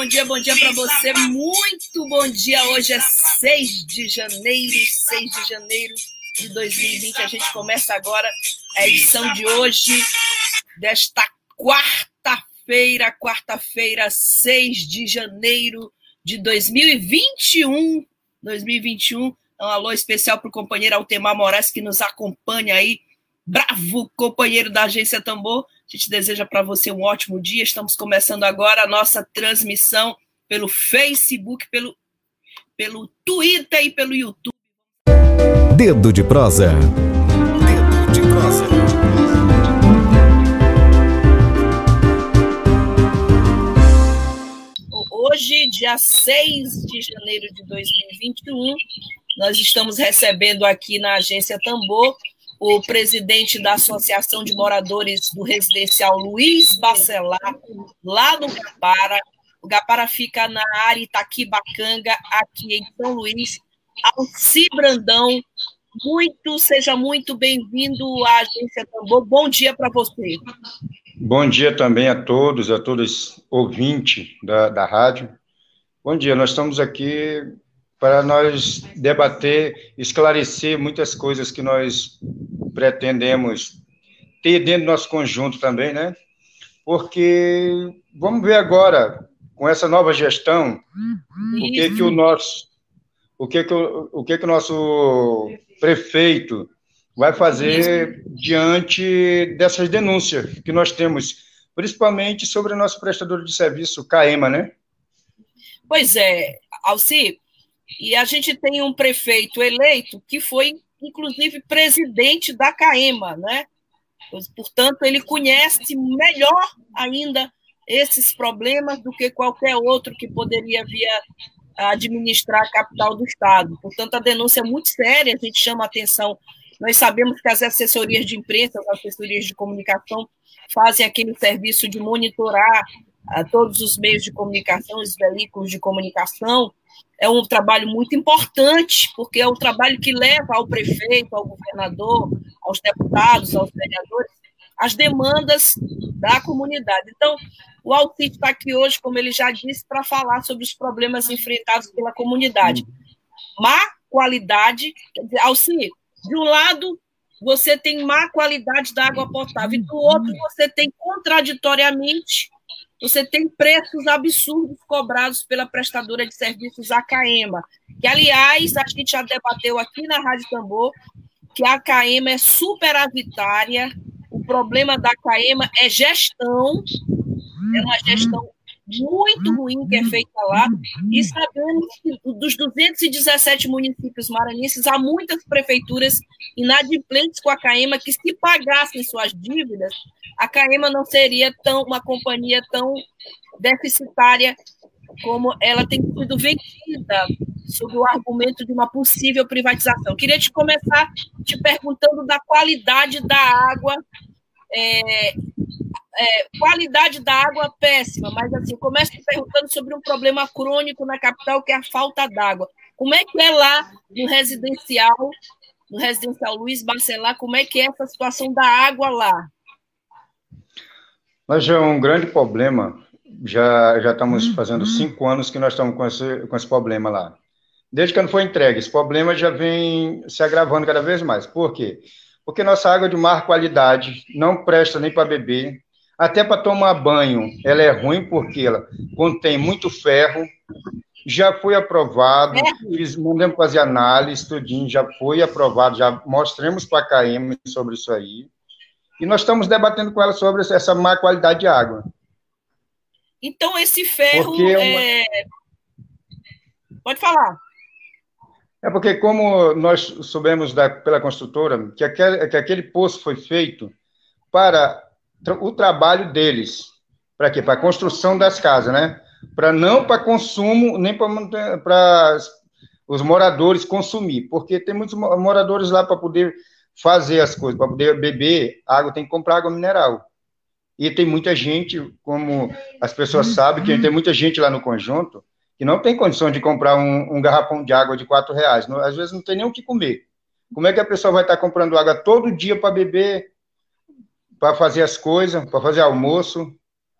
Bom dia, bom dia, para você. Muito bom dia. Hoje é 6 de janeiro, 6 de janeiro de 2020. A gente começa agora a edição de hoje, desta quarta-feira, quarta-feira, 6 de janeiro de 2021. 2021. Um alô especial para o companheiro Altemar Moraes, que nos acompanha aí. Bravo companheiro da Agência Tambor. A gente deseja para você um ótimo dia. Estamos começando agora a nossa transmissão pelo Facebook, pelo, pelo Twitter e pelo YouTube. Dedo de prosa. Dedo de prosa. Hoje, dia 6 de janeiro de 2021, nós estamos recebendo aqui na agência Tambor o presidente da Associação de Moradores do Residencial Luiz Bacelar, lá no Gapara. O Gapara fica na área Itaquibacanga, aqui em São Luís. Alci Brandão, muito, seja muito bem-vindo à Agência Tambor. Bom dia para você. Bom dia também a todos, a todos ouvintes da, da rádio. Bom dia, nós estamos aqui para nós debater, esclarecer muitas coisas que nós pretendemos ter dentro do nosso conjunto também, né? Porque vamos ver agora com essa nova gestão o que que o nosso o que que o, o que que o nosso prefeito vai fazer diante dessas denúncias que nós temos, principalmente sobre o nosso prestador de serviço, CAEMA, né? Pois é, Alci, e a gente tem um prefeito eleito que foi, inclusive, presidente da CAEMA, né? Portanto, ele conhece melhor ainda esses problemas do que qualquer outro que poderia vir administrar a capital do Estado. Portanto, a denúncia é muito séria, a gente chama a atenção. Nós sabemos que as assessorias de imprensa, as assessorias de comunicação, fazem aquele serviço de monitorar a todos os meios de comunicação, os veículos de comunicação, é um trabalho muito importante, porque é o trabalho que leva ao prefeito, ao governador, aos deputados, aos vereadores, as demandas da comunidade. Então, o Alcide está aqui hoje, como ele já disse, para falar sobre os problemas enfrentados pela comunidade. Má qualidade, Alcide, de um lado, você tem má qualidade da água potável, e do outro, você tem contraditoriamente você tem preços absurdos cobrados pela prestadora de serviços Acaema, que, aliás, a gente já debateu aqui na Rádio Tambor, que a Acaema é superavitária, o problema da Acaema é gestão, é uma gestão muito ruim que é feita lá, e sabemos que dos 217 municípios maranhenses, há muitas prefeituras inadimplentes com a CAEMA que, se pagassem suas dívidas, a CAEMA não seria tão uma companhia tão deficitária como ela tem sido vendida sob o argumento de uma possível privatização. Queria te começar te perguntando da qualidade da água é, é, qualidade da água péssima, mas assim, começo perguntando sobre um problema crônico na capital, que é a falta d'água. Como é que é lá no residencial, no residencial Luiz Barcelar, como é que é essa situação da água lá? Nós já é um grande problema, já, já estamos uhum. fazendo cinco anos que nós estamos com esse, com esse problema lá. Desde que não foi entregue, esse problema já vem se agravando cada vez mais. Por quê? Porque nossa água de má qualidade não presta nem para beber, até para tomar banho, ela é ruim porque ela contém muito ferro. Já foi aprovado, fiz, mandamos fazer análise, tudinho, já foi aprovado, já mostramos para a KM sobre isso aí. E nós estamos debatendo com ela sobre essa má qualidade de água. Então, esse ferro. É... Pode falar. É porque, como nós soubemos da, pela construtora, que aquele, que aquele poço foi feito para o trabalho deles. Para quê? Para a construção das casas, né? para não para consumo, nem para os moradores consumir, porque tem muitos moradores lá para poder fazer as coisas, para poder beber água, tem que comprar água mineral. E tem muita gente, como as pessoas sabem, que tem muita gente lá no conjunto que não tem condição de comprar um, um garrafão de água de quatro reais. Não, às vezes não tem nem o que comer. Como é que a pessoa vai estar comprando água todo dia para beber, para fazer as coisas, para fazer almoço?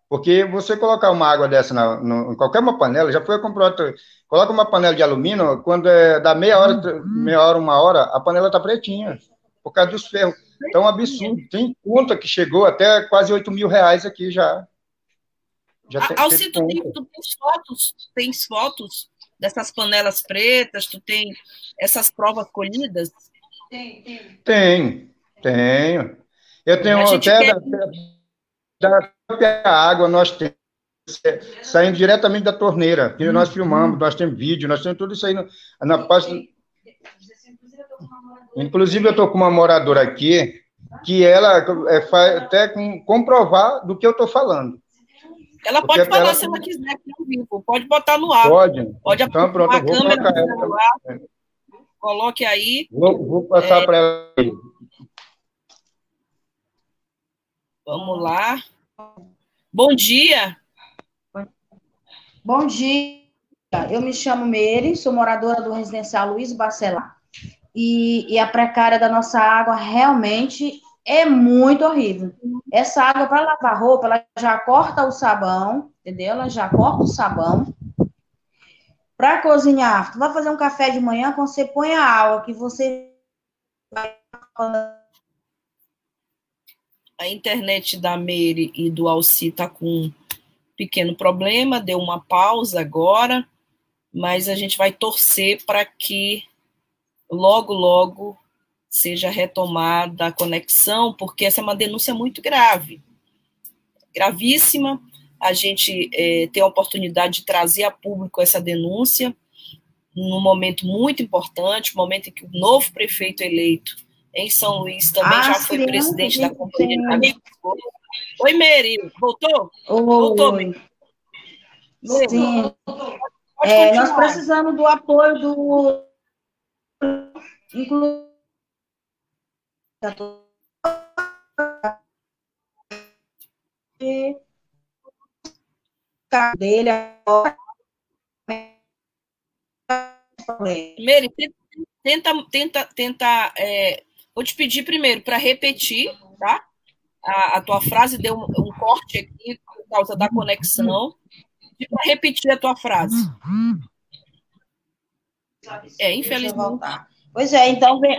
Porque você colocar uma água dessa na, no, em qualquer uma panela, já foi comprar outra, coloca uma panela de alumínio, quando é, dá meia hora, meia hora, uma hora, a panela está pretinha, por causa dos ferros. Então, é um absurdo. Tem conta que chegou até quase 8 mil reais aqui já. já tem, Alci, tu, tem, tu tens fotos, tens fotos dessas panelas pretas, tu tem essas provas colhidas? Tem, tem. Tem, tenho. Eu tenho até quer... da, da água, nós temos saindo diretamente da torneira, que nós filmamos, nós temos vídeo, nós temos tudo isso aí na, na página Inclusive, eu estou com uma moradora aqui que ela é, faz, até com, comprovar do que eu estou falando. Ela pode falar ela... se ela quiser aqui ao vivo, pode botar no ar. Pode. Pode então, pronto, a câmera no celular. Coloque aí. Vou, vou passar é... para ela. Vamos lá. Bom dia. Bom dia. Eu me chamo Meire, sou moradora do residencial Luiz Bacelar e, e a precária da nossa água realmente é muito horrível. Essa água para lavar roupa, ela já corta o sabão, entendeu? Ela já corta o sabão. Para cozinhar, tu vai fazer um café de manhã, quando você põe a água que você a internet da Meire e do Alci tá com um pequeno problema, deu uma pausa agora, mas a gente vai torcer para que logo, logo seja retomada a conexão, porque essa é uma denúncia muito grave, gravíssima. A gente é, tem a oportunidade de trazer a público essa denúncia num momento muito importante, momento em que o novo prefeito eleito em São Luís também ah, já foi presidente da companhia de Oi, Mary, voltou? Oi. Voltou, Mary. Sim. É, nós precisamos do apoio do inclusive dele Mary, tenta, tenta, tenta. É, vou te pedir primeiro para repetir, tá? A, a, tua frase deu um, um, corte aqui por causa da conexão. E para repetir a tua frase. É, infelizmente. Pois é, então vem,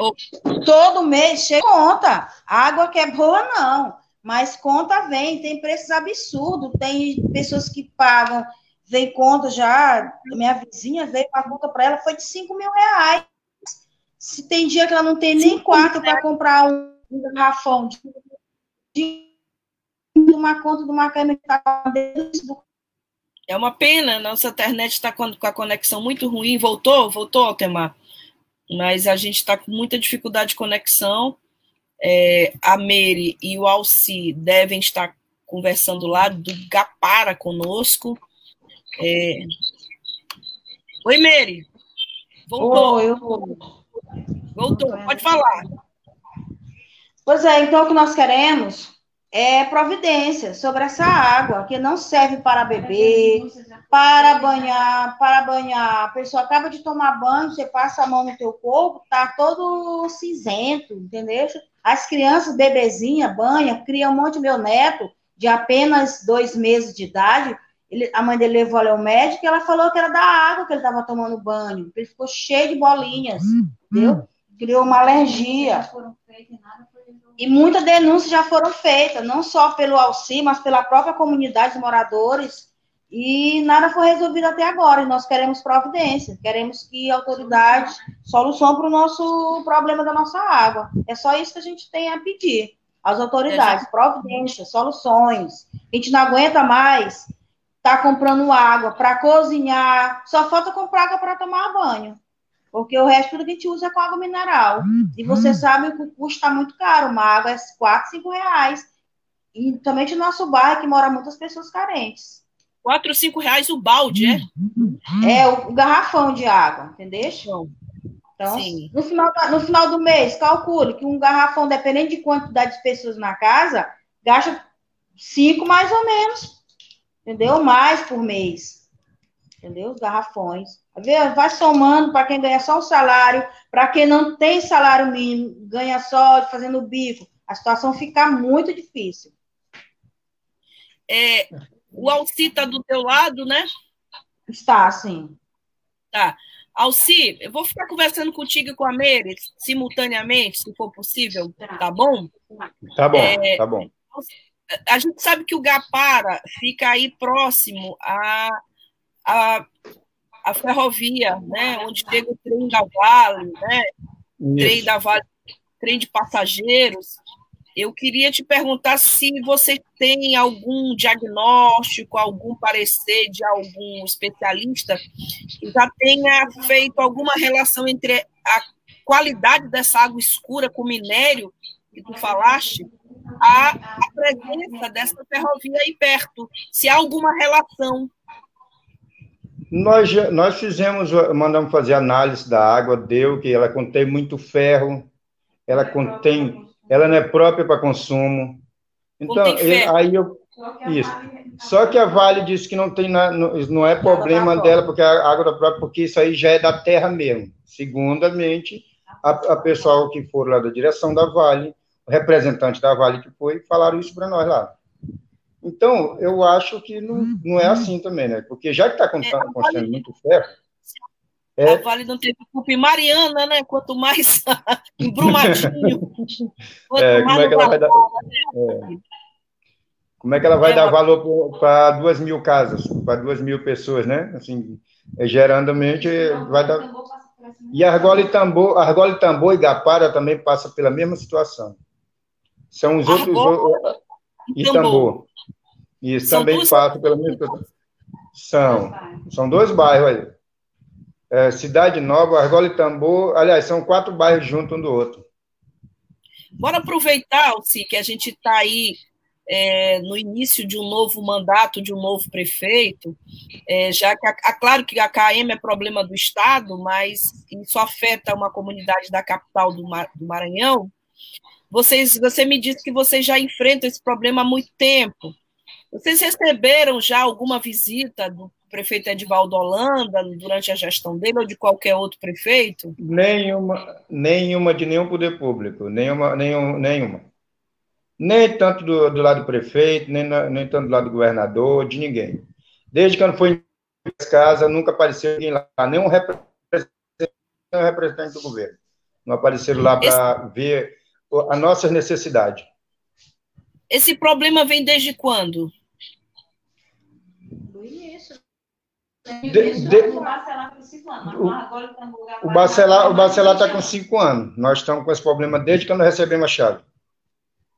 todo mês chega conta. Água que é boa, não. Mas conta vem, tem preços absurdos. Tem pessoas que pagam, vem conta já. Minha vizinha veio a conta para ela, foi de 5 mil reais. Se tem dia que ela não tem nem quarto para comprar um, um garrafão de, de uma conta de uma câmera que está dentro é uma pena, nossa internet está com a conexão muito ruim. Voltou? Voltou, Altemar? Mas a gente está com muita dificuldade de conexão. É, a Mary e o Alci devem estar conversando lá do Gapara conosco. É... Oi, Mary. Voltou. Oi, eu... Voltou, pode falar. Pois é, então o que nós queremos é, providência sobre essa água, que não serve para beber, para banhar, para banhar. A pessoa acaba de tomar banho, você passa a mão no teu corpo, tá todo cinzento, entendeu? As crianças, bebezinha, banha, cria um monte. Meu neto, de apenas dois meses de idade, ele, a mãe dele levou ele ao médico e ela falou que era da água que ele estava tomando banho. Ele ficou cheio de bolinhas, hum, entendeu? Hum. Criou uma alergia. E muitas denúncias já foram feitas, não só pelo Alci, mas pela própria comunidade de moradores, e nada foi resolvido até agora. E nós queremos providência, queremos que a autoridade solução para o nosso problema da nossa água. É só isso que a gente tem a pedir às autoridades: providência, soluções. A gente não aguenta mais estar tá comprando água para cozinhar, só falta comprar água para tomar banho. Porque o resto tudo que a gente usa é com água mineral. Hum, e você hum. sabe que o custo está muito caro. Uma água é 4, 5 reais. E também no nosso bairro, que mora muitas pessoas carentes. Quatro, cinco reais o balde, é? É, o garrafão de água, entendeu? Então, Sim. no final, no final do mês, calcule que um garrafão, dependendo de quantidade de pessoas na casa, gasta cinco mais ou menos, entendeu? Mais por mês, entendeu? Os garrafões. Vai somando para quem ganha só o salário, para quem não tem salário mínimo, ganha só fazendo bico. A situação fica muito difícil. É, o Alci está do teu lado, né? Está, sim. Tá. Alci, eu vou ficar conversando contigo e com a Meire simultaneamente, se for possível, tá bom? Tá bom, é, tá bom. A gente sabe que o Gapara fica aí próximo à, à, à ferrovia, né? Onde chega o trem da Vale, né? Isso. Trem da Vale, trem de passageiros. Eu queria te perguntar se você tem algum diagnóstico, algum parecer de algum especialista que já tenha feito alguma relação entre a qualidade dessa água escura com o minério que tu falaste, a, a presença dessa ferrovia aí perto, se há alguma relação. Nós, nós fizemos, mandamos fazer análise da água, deu que ela contém muito ferro, ela contém ela não é própria para consumo. Então, aí eu. Isso. Só que a Vale disse que não tem não é problema dela, porque a água da própria, porque isso aí já é da terra mesmo. Segundamente, a, a pessoal que for lá da direção da Vale, o representante da Vale que foi, falaram isso para nós lá. Então, eu acho que não, não é assim também, né? Porque já que está acontecendo muito ferro, é. A Vale não teve culpa em Mariana, né? Quanto mais em Brumadinho. É, como, é que ela vai dar, é. como é que ela vai dar valor para duas mil casas, para duas mil pessoas, né? Assim, é, geralmente vai dar. E Argola e Tambor, Argola e Tambor e Gapara também passa pela mesma situação. São os outros. E Tambor. Isso também passa pela situação. São, são dois bairros aí é, Cidade Nova, Argola e Tambor. Aliás, são quatro bairros juntos um do outro. Bora aproveitar, Alci, que a gente está aí é, no início de um novo mandato de um novo prefeito, é, já que, a, a, claro que a KM é problema do Estado, mas isso afeta uma comunidade da capital do, Mar, do Maranhão. Vocês, você me disse que vocês já enfrentam esse problema há muito tempo. Vocês receberam já alguma visita do prefeito Edivaldo Holanda durante a gestão dele ou de qualquer outro prefeito? Nenhuma, nenhuma de nenhum poder público, nenhuma, nenhum, nenhuma. Nem tanto do, do lado do prefeito, nem, nem tanto do lado do governador, de ninguém. Desde que eu não fui em casa, nunca apareceu ninguém lá, nenhum representante, nenhum representante do governo. Não apareceram lá para Esse... ver a nossa necessidade. Esse problema vem desde quando? De, de, o Bacelar com cinco anos. O, Bacelar está com cinco anos. Nós estamos com esse problema desde que nós recebemos a chave.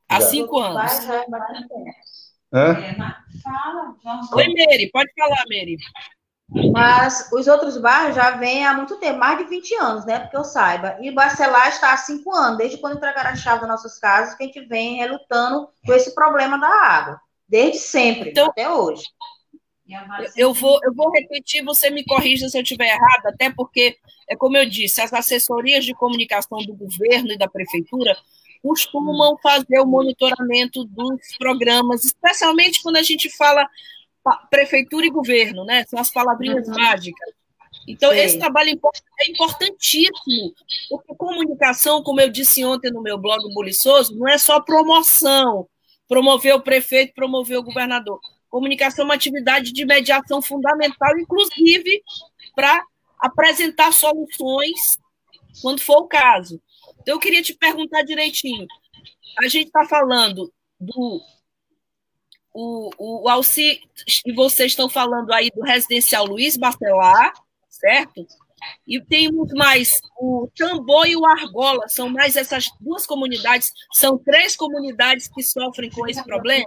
Há cinco anos. Hã? Oi, Meire, pode falar, Meire. Mas os outros bairros já vêm há muito tempo, mais de 20 anos, né? Porque eu saiba. E Bacelar está há cinco anos, desde quando entregaram a chave das nossas casas, que a gente vem relutando com esse problema da água. Desde sempre, então, até hoje. Eu vou, eu vou repetir, você me corrija se eu estiver errado, até porque, é como eu disse, as assessorias de comunicação do governo e da prefeitura costumam fazer o monitoramento dos programas, especialmente quando a gente fala prefeitura e governo, né? São as palavrinhas uhum. mágicas. Então, Sim. esse trabalho é importantíssimo, porque comunicação, como eu disse ontem no meu blog Buliçoso, não é só promoção, promover o prefeito, promover o governador. Comunicação é uma atividade de mediação fundamental, inclusive para apresentar soluções quando for o caso. Então, eu queria te perguntar direitinho. A gente está falando do. O, o, Alci e vocês estão falando aí do residencial Luiz Bacelar, certo? E temos mais o Tambor e o Argola, são mais essas duas comunidades, são três comunidades que sofrem com esse problema?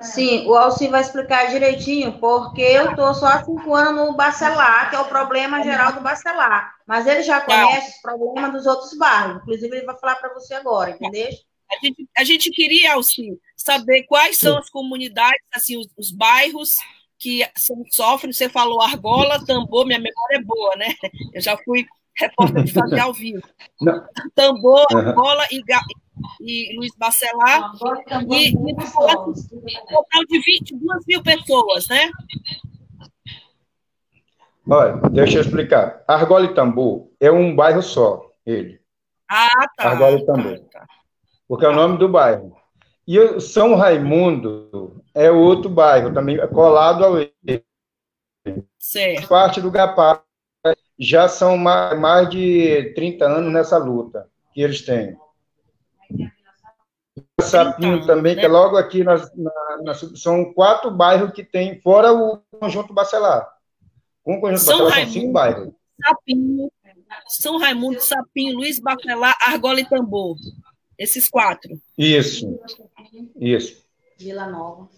Sim, o Alci vai explicar direitinho, porque eu estou só há cinco anos no Bacelar, que é o problema geral do Bacelar. Mas ele já conhece os problemas dos outros bairros. Inclusive, ele vai falar para você agora, entendeu? A gente, a gente queria, Alci, saber quais são as comunidades, assim, os, os bairros que sofrem. Você falou Argola, Tambor, minha memória é boa, né? Eu já fui repórter de fazer ao vivo. Não. Tambor, uhum. Argola e, e Luiz Bacelar. E, e um total de 22 mil pessoas, né? Olha, deixa eu explicar. Argola e Tambor é um bairro só, ele. Ah, tá. Argola e Tambor. Tá, tá. Porque é o nome do bairro. E o São Raimundo é outro bairro, também colado ao certo. Parte do Gapá já são mais de 30 anos nessa luta que eles têm. Sapinho também, né? que é logo aqui, na, na, são quatro bairros que tem, fora o Conjunto Bacelar. Com o Conjunto São Bacelar Raimundo, são cinco bairros. Sapinho, São Raimundo, Sapinho, Luiz Bacelar, Argola e Tambor. Esses quatro. Isso. Isso. Vila Nova.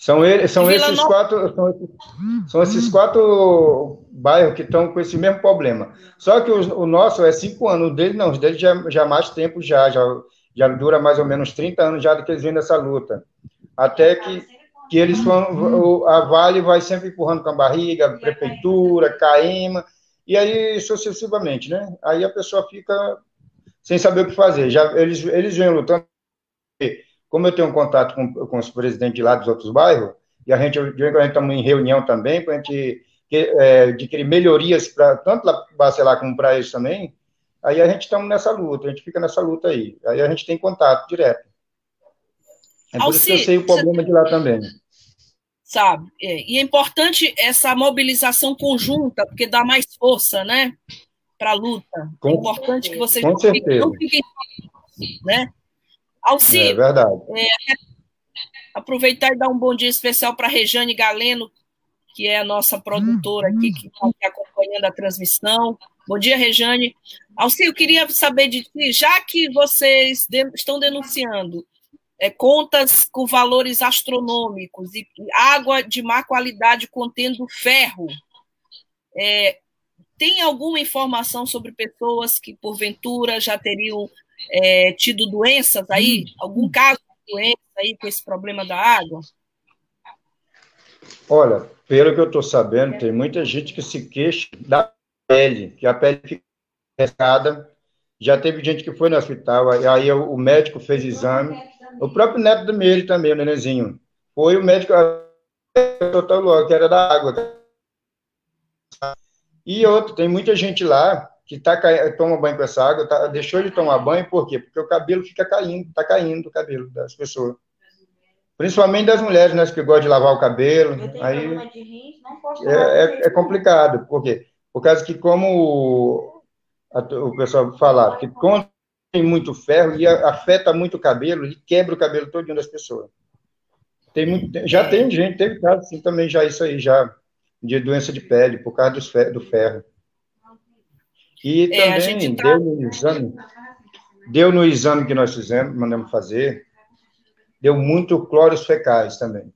São, ele, são esses Nova... quatro. São esses, são esses, quatro bairros que estão com esse mesmo problema. Só que o, o nosso é cinco anos, o dele não, o dele já, já mais tempo já, já, já dura mais ou menos 30 anos já do que eles vêm nessa luta. Até que, que eles vão, a Vale vai sempre empurrando com a barriga, a prefeitura, CAEMA, e aí sucessivamente, né? Aí a pessoa fica sem saber o que fazer. Já, eles, eles vêm lutando. Como eu tenho um contato com, com os presidentes de lá dos outros bairros, e a gente, a gente estamos em reunião também, para a gente é, adquirir melhorias, pra, tanto lá para Bacelar como para eles também, aí a gente estamos nessa luta, a gente fica nessa luta aí. Aí a gente tem contato direto. É por Alci, isso que eu sei o problema de lá também. Sabe? É, e é importante essa mobilização conjunta, porque dá mais força, né? Para a luta. Com, é importante que vocês com certeza. não fiquem né? Alci, é verdade. É, aproveitar e dar um bom dia especial para Rejane Galeno, que é a nossa produtora aqui, que está acompanhando a transmissão. Bom dia, Rejane. Alci, eu queria saber de ti, já que vocês de, estão denunciando é, contas com valores astronômicos e água de má qualidade contendo ferro, é, tem alguma informação sobre pessoas que, porventura, já teriam é, tido doenças aí? Algum caso de doença aí com esse problema da água? Olha, pelo que eu estou sabendo, tem muita gente que se queixa da pele, que a pele fica rescada. Já teve gente que foi no hospital, aí o médico fez exame. O próprio neto do Meire também, o nenenzinho. Foi o médico, que era da água. E outro, tem muita gente lá que tá, toma banho com essa água, tá, deixou de tomar banho, por quê? Porque o cabelo fica caindo, está caindo o cabelo das pessoas. Principalmente das mulheres, né, que gostam de lavar o cabelo. Aí é, é, é, complicado, por quê? Por causa que, como o, o pessoal falaram, que tem muito ferro, e afeta muito o cabelo, e quebra o cabelo todo das pessoas. Tem muito, já tem gente, teve caso assim também, já isso aí, já de doença de pele por causa do ferro. E é, também tá... deu no exame, deu no exame que nós fizemos, mandamos fazer, deu muito cloros fecais também.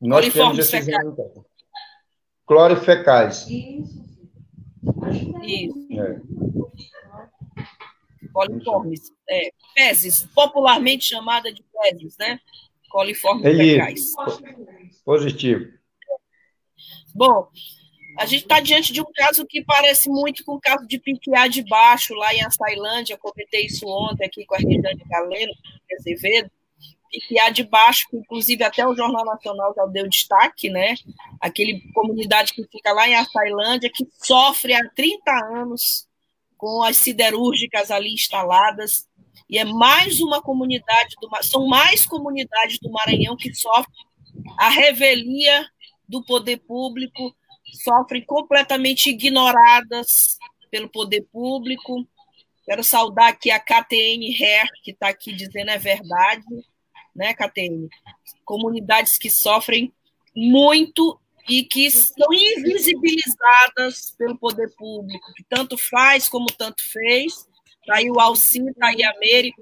Nós esse fecais. exame. Cloros fecais. Isso. Isso. É. Coliformes. É, fezes, popularmente chamada de fezes, né? Coliformes é fecais. Positivo. Bom, a gente está diante de um caso que parece muito com o caso de Piquiá de Baixo, lá em Açailândia, comentei isso ontem aqui com a Regiane Galeno, Azevedo, Piquiá de Baixo, que inclusive até o Jornal Nacional já deu destaque, né? Aquele comunidade que fica lá em Açailândia, que sofre há 30 anos com as siderúrgicas ali instaladas, e é mais uma comunidade, do, são mais comunidades do Maranhão que sofrem a revelia do poder público sofrem completamente ignoradas pelo poder público. Quero saudar aqui a KTN Hair, que está aqui dizendo é verdade, né, KTN? Comunidades que sofrem muito e que são invisibilizadas pelo poder público, que tanto faz como tanto fez. Está aí o Alci, está aí a Meire.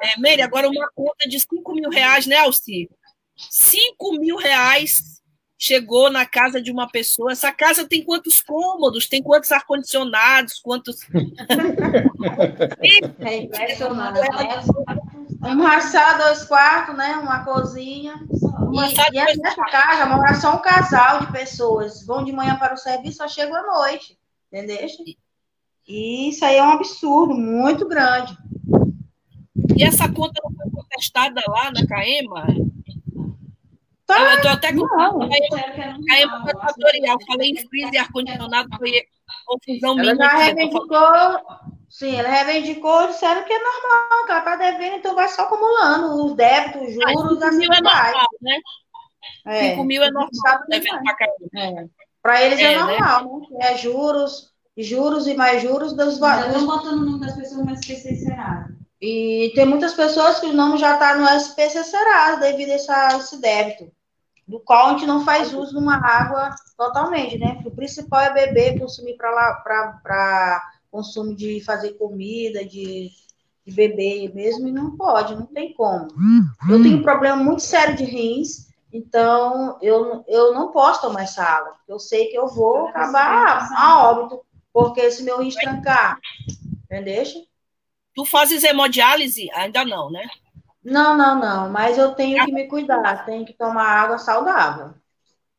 É, Meire, agora uma conta de 5 mil reais, né, Alci? 5 mil reais chegou na casa de uma pessoa. Essa casa tem quantos cômodos, tem quantos ar-condicionados, quantos. é impressionante. Né? Um raçá, dois quartos, né? Uma cozinha. E, e nessa casa mora só um casal de pessoas. Vão de manhã para o serviço, só chegam à noite. Entendeu? E isso aí é um absurdo, muito grande. E essa conta não foi contestada lá na CAEMA? Tá, eu estou até com a CAEMA fatorial. Falei em freezer e ar-condicionado, foi confusão minha. Ela já reivindicou, sim, ela reivindicou, disseram que é normal, que ela está devendo, então vai só acumulando os débitos, os ah, juros, ah, assim mil é normal, né? É, 5 mil é normal, devendo para CAEMA. É. Para eles é, é normal, né? né? É juros, juros e mais juros dos valores. Estão botando o nome das pessoas no SPC Serasa. E tem muitas pessoas que o nome já está no SPC Serasa devido a essa, esse débito, do qual a gente não faz uso de uma água totalmente, né? O principal é beber, consumir para consumo de fazer comida, de, de beber mesmo, e não pode, não tem como. Eu tenho um problema muito sério de rins, então eu, eu não posso tomar essa água, eu sei que eu vou acabar a óbito, porque se meu rins trancar, entendeu? Tu fazes hemodiálise? Ainda não, né? Não, não, não. Mas eu tenho que me cuidar. Tenho que tomar água saudável.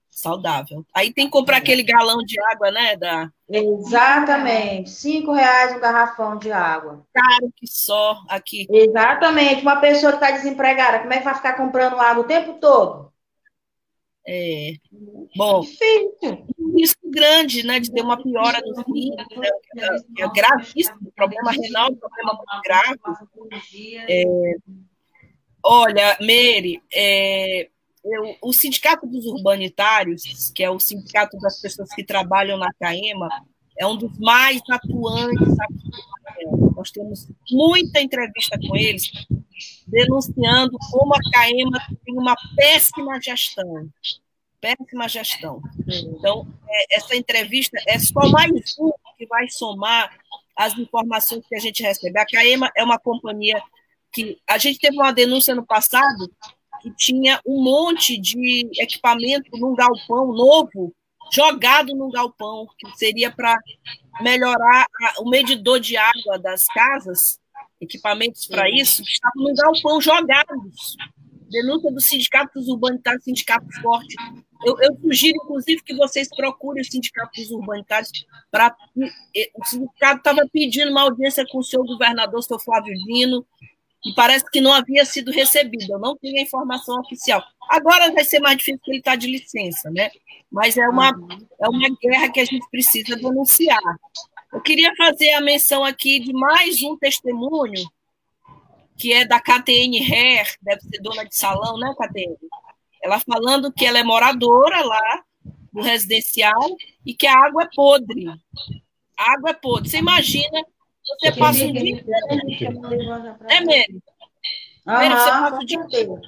Saudável. Aí tem que comprar aquele galão de água, né? Da... Exatamente. Cinco reais um garrafão de água. Caro que só aqui. Exatamente. Uma pessoa que está desempregada, como é que vai ficar comprando água o tempo todo? É. Bom, Difícil. um risco grande, né, de ter uma piora no rim, né, é, é gravíssimo, problema renal, problema grave. É, olha, Meire, é, eu, o Sindicato dos Urbanitários, que é o sindicato das pessoas que trabalham na CAEMA, é um dos mais atuantes aqui. Nós temos muita entrevista com eles, denunciando como a CAEMA tem uma péssima gestão. Péssima gestão. Então, é, essa entrevista é só mais um que vai somar as informações que a gente recebe. A CAEMA é uma companhia que a gente teve uma denúncia no passado que tinha um monte de equipamento num galpão novo jogado no galpão, que seria para melhorar a, o medidor de água das casas, equipamentos para isso, que estavam no galpão jogados. Denúncia do Sindicato dos Urbanitários, Sindicato Forte. Eu, eu, sugiro, inclusive, que vocês procurem o Sindicato dos Urbanitários para. O sindicato estava pedindo uma audiência com o seu governador, seu Flávio Dino, e parece que não havia sido recebido. Eu não tenho a informação oficial. Agora vai ser mais difícil ele está de licença, né? Mas é uma, é uma guerra que a gente precisa denunciar. Eu queria fazer a menção aqui de mais um testemunho, que é da KTN Hair, deve ser dona de salão, né, KTN? Ela falando que ela é moradora lá do residencial e que a água é podre. A água é podre. Você imagina, você passa o dia inteiro. É mesmo. você passa o dia inteiro.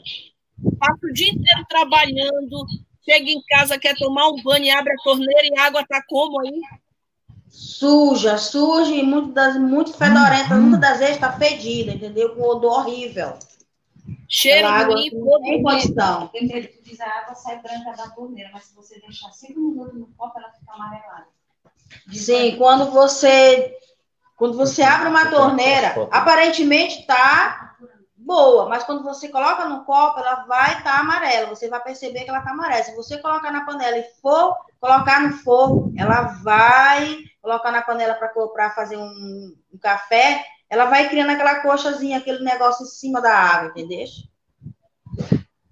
Passa o dia inteiro trabalhando, chega em casa, quer tomar um banho e abre a torneira e a água está como aí? Suja, suja e muito, das, muito fedorenta, uhum. muitas das vezes está fedida, entendeu? Com odor horrível. Cheiro não tem condição. Tu diz a água sai branca da torneira, mas se você deixar cinco minutos no copo, ela fica amarelada. Sim, quando você quando você abre uma torneira, aparentemente está boa, mas quando você coloca no copo, ela vai estar tá amarela. Você vai perceber que ela está amarela. Se você colocar na panela e for colocar no fogo, ela vai colocar na panela para fazer um, um, café, ela vai criando aquela coxazinha, aquele negócio em cima da água, entendeu?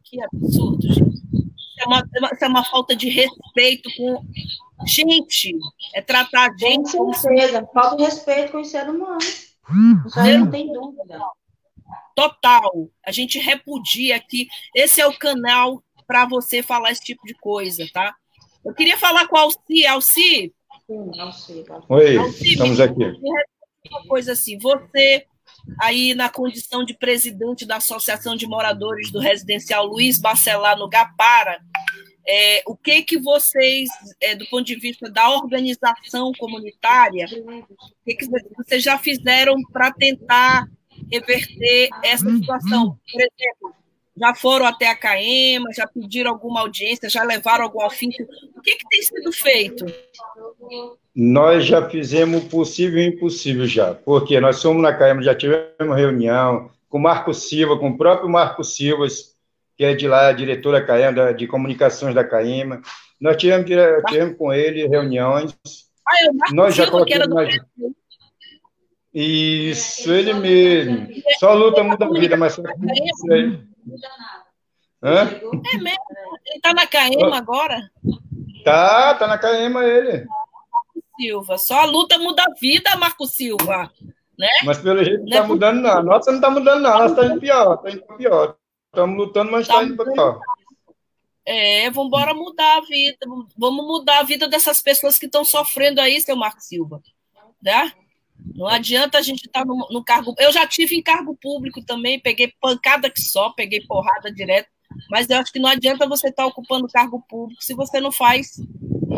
Que absurdo, gente. Isso é uma, isso é uma falta de respeito com. Gente, é tratar a gente. Com certeza, falta de respeito com o ser humano. Isso aí não tem dúvida total. A gente repudia que esse é o canal para você falar esse tipo de coisa, tá? Eu queria falar com a Alci. Alci? Sim, Alci. Tá. Oi, Alci, estamos me, aqui. Uma coisa assim, você aí na condição de presidente da Associação de Moradores do Residencial Luiz Bacelar no Gapara, é, o que que vocês, é, do ponto de vista da organização comunitária, o que, que vocês já fizeram para tentar reverter essa situação. Por exemplo, já foram até a CAEMA, já pediram alguma audiência, já levaram algum ofício? O que, que tem sido feito? Nós já fizemos o possível e o impossível já, porque nós somos na CAEMA, já tivemos reunião com o Marco Silva, com o próprio Marco Silva, que é de lá, diretor da CAEMA, de comunicações da CAEMA. Nós tivemos, tivemos com ele reuniões. Ah, é o Marco nós já colocamos, que era do nós... Isso, ele mesmo. Só luta muda a vida, mas só. Hã? É mesmo? Ele está na CAEMA agora? Tá, tá na CAEMA ele. Silva. Só a luta muda a vida, Marco Silva. Né? Mas pelo jeito não está mudando, não. A nossa não está mudando, não. A nossa está indo pior. Está indo pior. Estamos lutando, mas está tá indo pior. É, vamos embora mudar a vida. Vamos mudar a vida dessas pessoas que estão sofrendo aí, seu Marco Silva. Né? Não adianta a gente estar tá no, no, cargo. Eu já tive em cargo público também, peguei pancada que só, peguei porrada direto. Mas eu acho que não adianta você estar tá ocupando cargo público se você não faz,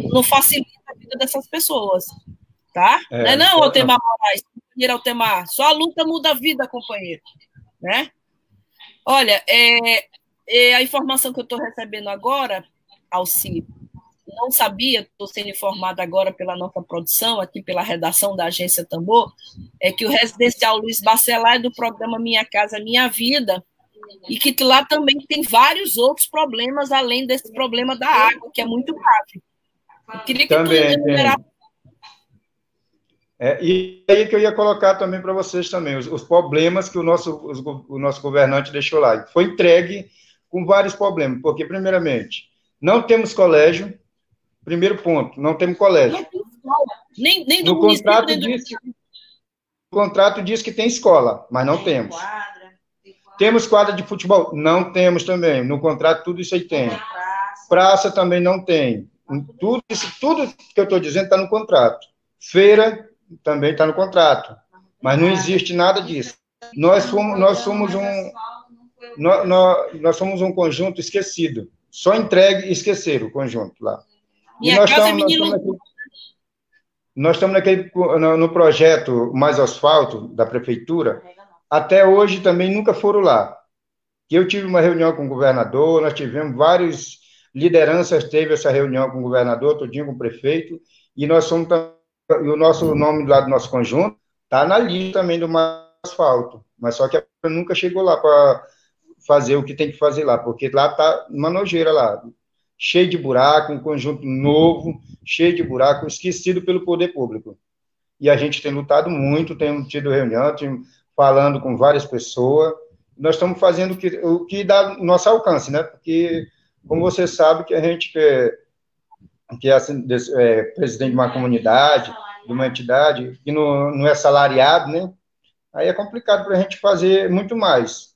não facilita a vida dessas pessoas. Tá? É, não é não, Altemar Moraes, companheiro Altemar. Só a luta muda a vida, companheiro. Né? Olha, é, é a informação que eu estou recebendo agora, Alci, não sabia, estou sendo informada agora pela nossa produção, aqui pela redação da Agência Tambor, é que o residencial Luiz Bacelar é do programa Minha Casa Minha Vida, e que lá também tem vários outros problemas, além desse problema da água, que é muito grave. Eu queria que também, tu é, e aí que eu ia colocar também para vocês também, os, os, problemas que o nosso, os, o nosso governante deixou lá. Foi entregue com vários problemas, porque, primeiramente, não temos colégio, Primeiro ponto, não temos colégio. Não tem escola. Nem, nem do no contrato nem do... diz que, O contrato diz que tem escola, mas não tem temos. Quadra, quadra. Temos quadra de futebol? Não temos também. No contrato, tudo isso aí tem. Praça, Praça também não tem. Tudo, isso, tudo que eu estou dizendo está no contrato. Feira também está no contrato. Mas não existe nada disso. Nós somos, nós somos um. Nós, nós, nós somos um conjunto esquecido. Só entregue e esquecer o conjunto lá. Minha nós casa é estamos, é menino. Nós estamos naquele, no, no projeto Mais Asfalto da prefeitura. Até hoje também nunca foram lá. Eu tive uma reunião com o governador, nós tivemos várias lideranças teve essa reunião com o governador, todinho com o prefeito, e nós somos e o nosso nome lá do nosso conjunto está na lista também do asfalto, mas só que nunca chegou lá para fazer o que tem que fazer lá, porque lá está uma nojeira lá cheio de buraco, um conjunto novo, cheio de buraco, esquecido pelo poder público. E a gente tem lutado muito, temos tido reunião, falando com várias pessoas. Nós estamos fazendo o que, o que dá nosso alcance, né? Porque, como você sabe, que a gente que é, que é, assim, é presidente de uma comunidade, de uma entidade, que não, não é salariado, né? Aí é complicado para a gente fazer muito mais.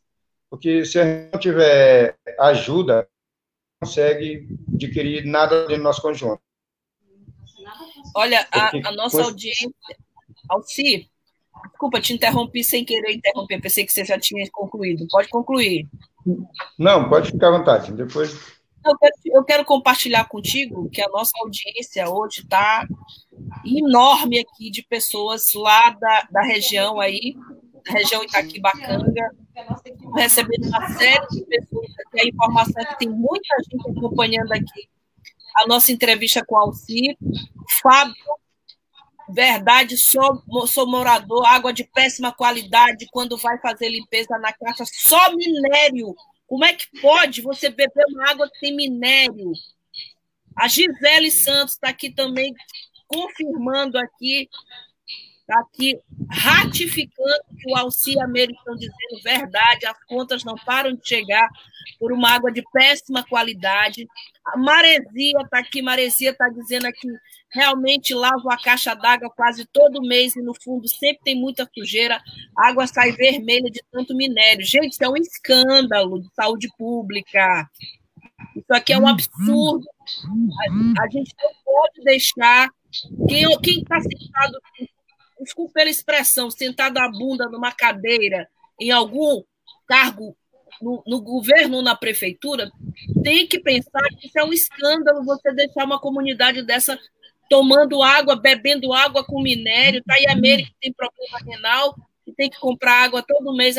Porque se a gente não tiver ajuda consegue adquirir nada do nosso conjunto. Olha, a, a nossa audiência, Alci, desculpa, te interrompi sem querer interromper, pensei que você já tinha concluído. Pode concluir. Não, pode ficar à vontade. Depois. Eu quero, eu quero compartilhar contigo que a nossa audiência hoje está enorme aqui de pessoas lá da, da região aí, região Itaquibacanga, recebendo uma série de pessoas aqui, a informação é que tem muita gente acompanhando aqui a nossa entrevista com Alci. Fábio, verdade, sou, sou morador, água de péssima qualidade, quando vai fazer limpeza na caixa, só minério. Como é que pode você beber uma água que tem minério? A Gisele Santos está aqui também confirmando aqui está aqui ratificando que o auxílio americano dizendo verdade, as contas não param de chegar por uma água de péssima qualidade. A Maresia está aqui, Maresia está dizendo aqui, realmente lavo a caixa d'água quase todo mês e no fundo sempre tem muita sujeira, a água sai vermelha de tanto minério. Gente, isso é um escândalo de saúde pública. Isso aqui é um absurdo. A, a gente não pode deixar quem está sentado desculpa pela expressão, sentado a bunda numa cadeira em algum cargo no, no, governo ou na prefeitura, tem que pensar que isso é um escândalo você deixar uma comunidade dessa tomando água, bebendo água com minério, tá aí a Meire que tem problema renal, que tem que comprar água todo mês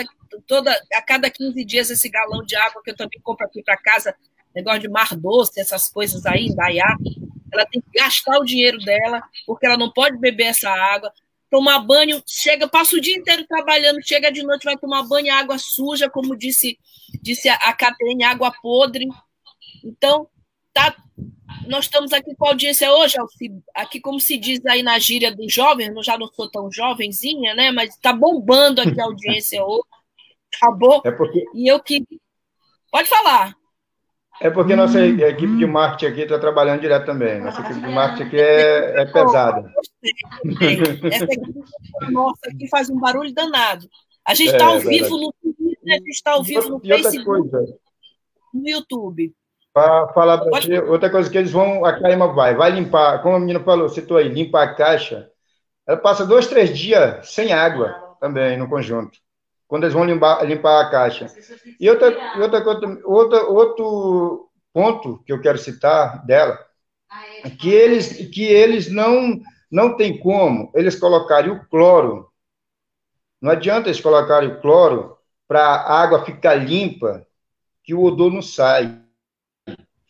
toda, a cada 15 dias esse galão de água que eu também compro aqui para casa, negócio de mar doce, essas coisas aí, em Dayá, ela tem que gastar o dinheiro dela, porque ela não pode beber essa água, tomar banho, chega, passa o dia inteiro trabalhando, chega de noite, vai tomar banho, água suja, como disse, disse a, a Catene, água podre. Então, tá, nós estamos aqui com a audiência hoje, aqui como se diz aí na gíria dos jovens, eu já não sou tão jovenzinha, né? Mas está bombando aqui a audiência hoje. Acabou. É porque... E eu que. Pode falar. É porque nossa hum, equipe de marketing aqui está trabalhando direto também. Nossa equipe de marketing aqui é, é pesada. Essa equipe nossa aqui faz um barulho danado. A gente está é, ao é vivo no Twitter, a gente está ao vivo no Facebook, no YouTube. Para falar para você, outra coisa que eles vão, a Caima vai, vai limpar, como a menina falou, citou aí, limpar a caixa. Ela passa dois, três dias sem água também no conjunto quando eles vão limpar, limpar a caixa. E outra, outra, outra, outro ponto que eu quero citar dela, é que eles, que eles não, não tem como eles colocarem o cloro. Não adianta eles colocarem o cloro para a água ficar limpa, que o odor não sai.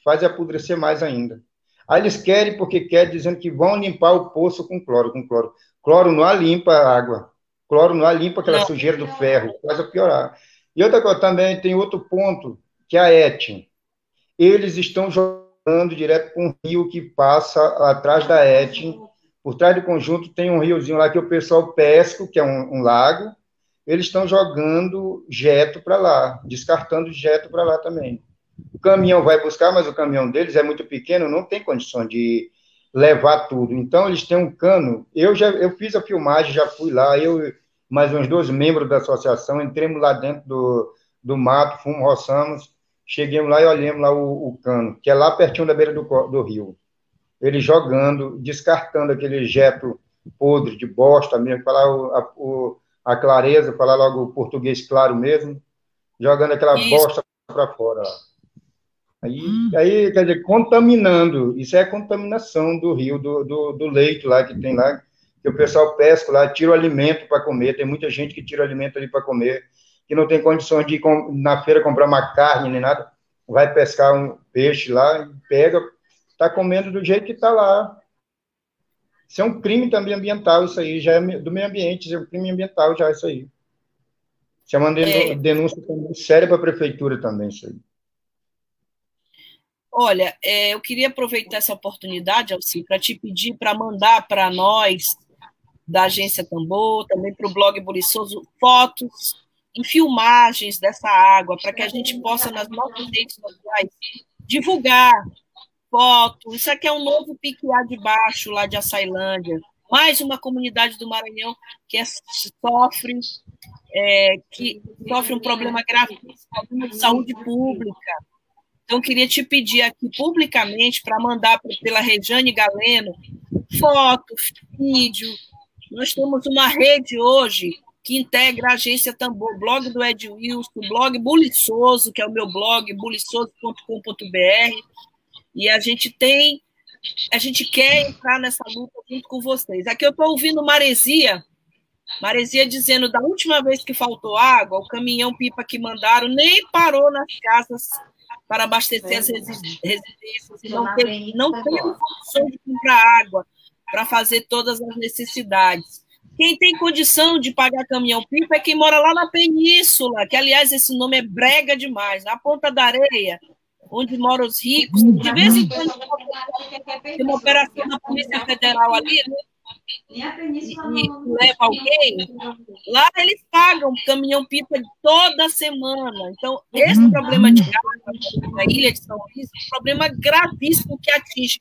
Faz apodrecer mais ainda. Aí eles querem, porque querem, dizendo que vão limpar o poço com cloro, com cloro. Cloro não limpa a água. Cloro não limpa aquela não. sujeira do ferro, faz a piorar. E outra coisa, também tem outro ponto, que é a ET. Eles estão jogando direto com um rio que passa atrás da ET. Por trás do conjunto tem um riozinho lá que o pessoal pesca, que é um, um lago. Eles estão jogando jeto para lá, descartando jeto para lá também. O caminhão vai buscar, mas o caminhão deles é muito pequeno, não tem condição de levar tudo. Então, eles têm um cano. Eu já eu fiz a filmagem, já fui lá, eu mais uns dois membros da associação, entremos lá dentro do, do mato, fomos, roçamos, chegamos lá e olhamos lá o, o cano, que é lá pertinho da beira do, do rio. Ele jogando, descartando aquele jeto podre, de bosta mesmo, falar o, a, o, a clareza, falar logo o português claro mesmo, jogando aquela Isso. bosta para fora. Aí, hum. aí, quer dizer, contaminando, isso é a contaminação do rio, do, do, do leito lá que tem lá, que o pessoal pesca lá, tira o alimento para comer, tem muita gente que tira o alimento ali para comer, que não tem condições de ir na feira comprar uma carne nem nada, vai pescar um peixe lá, pega, está comendo do jeito que está lá. Isso é um crime também ambiental, isso aí, já é do meio ambiente, isso é um crime ambiental já isso aí. Isso é uma é. denúncia séria para a prefeitura também, isso aí. Olha, é, eu queria aproveitar essa oportunidade, Alci, para te pedir para mandar para nós da Agência Tambor, também para o blog Buriçoso, fotos e filmagens dessa água, para que a gente possa, nas nossas redes sociais, divulgar fotos. Isso aqui é um novo Piquiá de Baixo, lá de Açailândia. Mais uma comunidade do Maranhão que é, sofre, é, que sofre um problema grave de saúde pública. Então, queria te pedir aqui publicamente para mandar pela Rejane Galeno foto, vídeo, nós temos uma rede hoje que integra a agência Tambor, blog do Ed Wilson, blog Buliçoso, que é o meu blog, buliçoso.com.br, e a gente tem, a gente quer entrar nessa luta junto com vocês. Aqui eu estou ouvindo Maresia, Maresia dizendo da última vez que faltou água, o caminhão pipa que mandaram nem parou nas casas para abastecer as residências, não não tem condição de comprar água para fazer todas as necessidades. Quem tem condição de pagar caminhão-pipa é quem mora lá na Península, que, aliás, esse nome é brega demais, na Ponta da Areia, onde moram os ricos. De vez em quando tem uma operação da Polícia Federal ali, né? e, e leva alguém, lá eles pagam caminhão-pipa toda semana. Então, esse problema de água na ilha de São Luís é um problema gravíssimo que atinge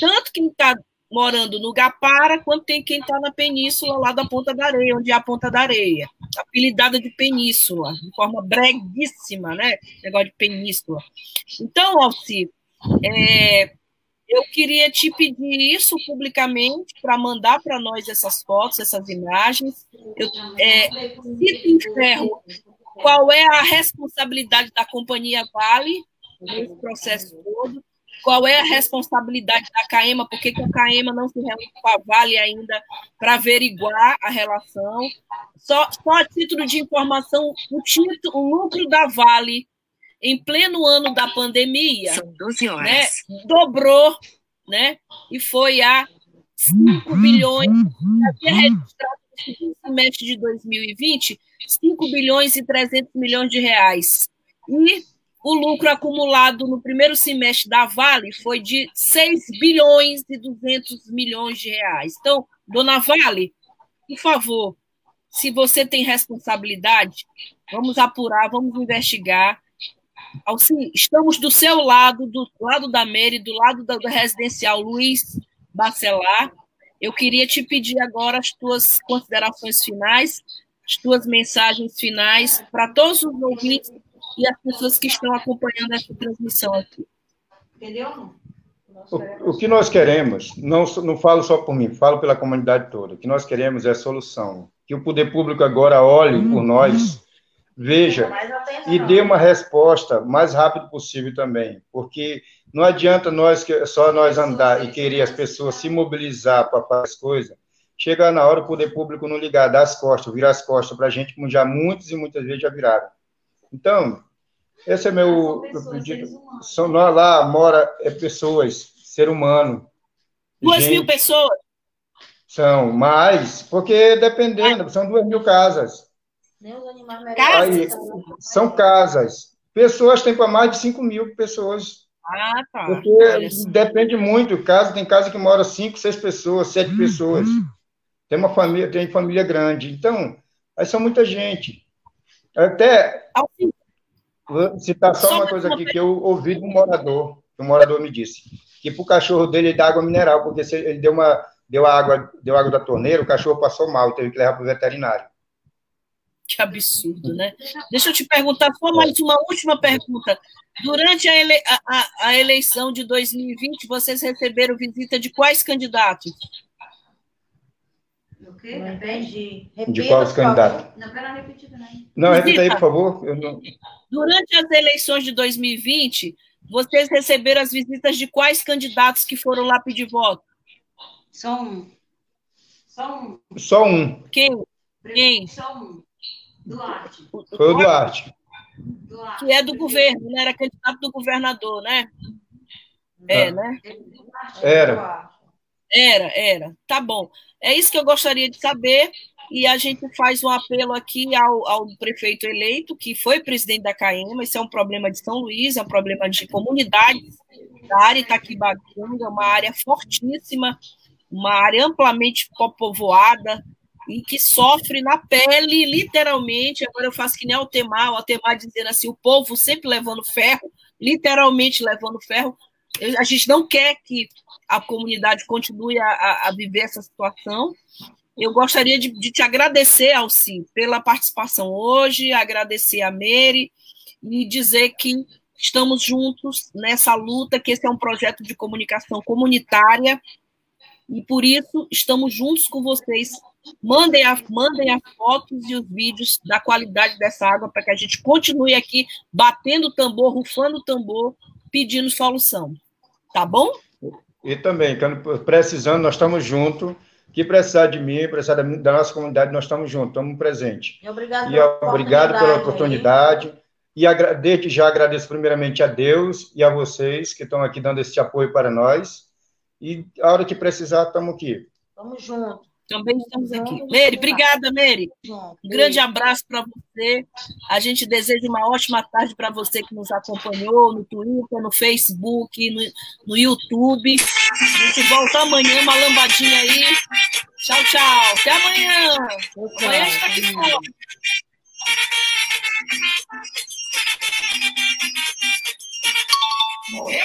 tanto quem está morando no Gapara, quanto tem quem está na península lá da Ponta da Areia, onde é a Ponta da Areia, apelidada de península, de forma breguíssima, né? Negócio de península. Então, Alci, é, eu queria te pedir isso publicamente para mandar para nós essas fotos, essas imagens. Eu é, cito em ferro qual é a responsabilidade da companhia Vale nesse processo todo qual é a responsabilidade da CAEMA, por que a CAEMA não se reúne com a Vale ainda para averiguar a relação. Só, só a título de informação, o, título, o lucro da Vale em pleno ano da pandemia né, dobrou né, e foi a 5 bilhões, havia registrado no semestre de 2020 5 bilhões e 300 milhões de reais. E o lucro acumulado no primeiro semestre da Vale foi de 6 bilhões e 200 milhões de reais. Então, dona Vale, por favor, se você tem responsabilidade, vamos apurar, vamos investigar. Alci, estamos do seu lado, do lado da Mary, do lado do residencial Luiz Bacelar. Eu queria te pedir agora as tuas considerações finais, as tuas mensagens finais para todos os ouvintes e as pessoas que estão acompanhando essa transmissão aqui. Entendeu? O, o, que nós queremos, não, não falo só por mim, falo pela comunidade toda, o que nós queremos é solução. Que o poder público agora olhe por uhum. nós, veja e dê uma resposta mais rápido possível também, porque não adianta nós só nós andar e querer as pessoas se mobilizar para fazer as coisas, chegar na hora o poder público não ligar, dar as costas, virar as costas para a gente, como já muitos e muitas vezes já viraram. Então, esse é meu, meu pedido. São, lá mora é pessoas, ser humano. Duas mil pessoas? São mais, porque dependendo, são duas mil casas. Aí, são casas. Pessoas têm para mais de cinco mil pessoas. Ah, tá. Porque depende muito. Casa, tem casa que mora cinco, seis pessoas, sete hum, pessoas. Hum. Tem uma família, tem família grande. Então, aí são muita gente. Até. Vou citar só, uma coisa aqui que eu ouvi de um morador, que um morador me disse, que para o cachorro dele dá água mineral, porque se ele deu uma deu água, deu água da torneira, o cachorro passou mal, teve que levar para o veterinário. Que absurdo, né? Deixa eu te perguntar só mais uma última pergunta. Durante a, ele, a, a eleição de 2020, vocês receberam visita de quais candidatos? Não entendi. de qual candidato? Não, pera repetida, né? Não, repita aí, por favor. Não... Durante as eleições de 2020, vocês receberam as visitas de quais candidatos que foram lá pedir voto? Só um. Só um. Só um. Quem? Quem? Só um. Duarte. Foi o Duarte. Duarte. Que é do governo, né? Era candidato do governador, né? É, né? Era. Era, era. Tá bom. É isso que eu gostaria de saber. E a gente faz um apelo aqui ao, ao prefeito eleito, que foi presidente da CAEMA. Isso é um problema de São Luís, é um problema de comunidades da área Itaquibacunga, uma área fortíssima, uma área amplamente povoada e que sofre na pele, literalmente. Agora eu faço que nem Altemar, o Altemar dizendo assim: o povo sempre levando ferro, literalmente levando ferro. A gente não quer que a comunidade continue a, a viver essa situação. Eu gostaria de, de te agradecer, Alci, pela participação hoje, agradecer a Mary e dizer que estamos juntos nessa luta, que esse é um projeto de comunicação comunitária e por isso estamos juntos com vocês. Mandem, a, mandem as fotos e os vídeos da qualidade dessa água para que a gente continue aqui batendo o tambor, rufando o tambor, pedindo solução. Tá bom? E também, precisando, nós estamos juntos. Que precisar de mim, precisar da, nossa comunidade, nós estamos juntos, estamos presentes. Obrigado, e obrigado pela oportunidade. E desde já agradeço primeiramente a Deus e a vocês que estão aqui dando esse apoio para nós. E a hora que precisar, estamos aqui. Estamos juntos. Também estamos aqui. Mary, obrigada, Mary. Um grande abraço para você. A gente deseja uma ótima tarde para você que nos acompanhou no Twitter, no Facebook, no, no YouTube. A gente volta amanhã, uma lambadinha aí. Tchau, tchau. Até amanhã. Amanhã a gente está aqui fora. Morreu,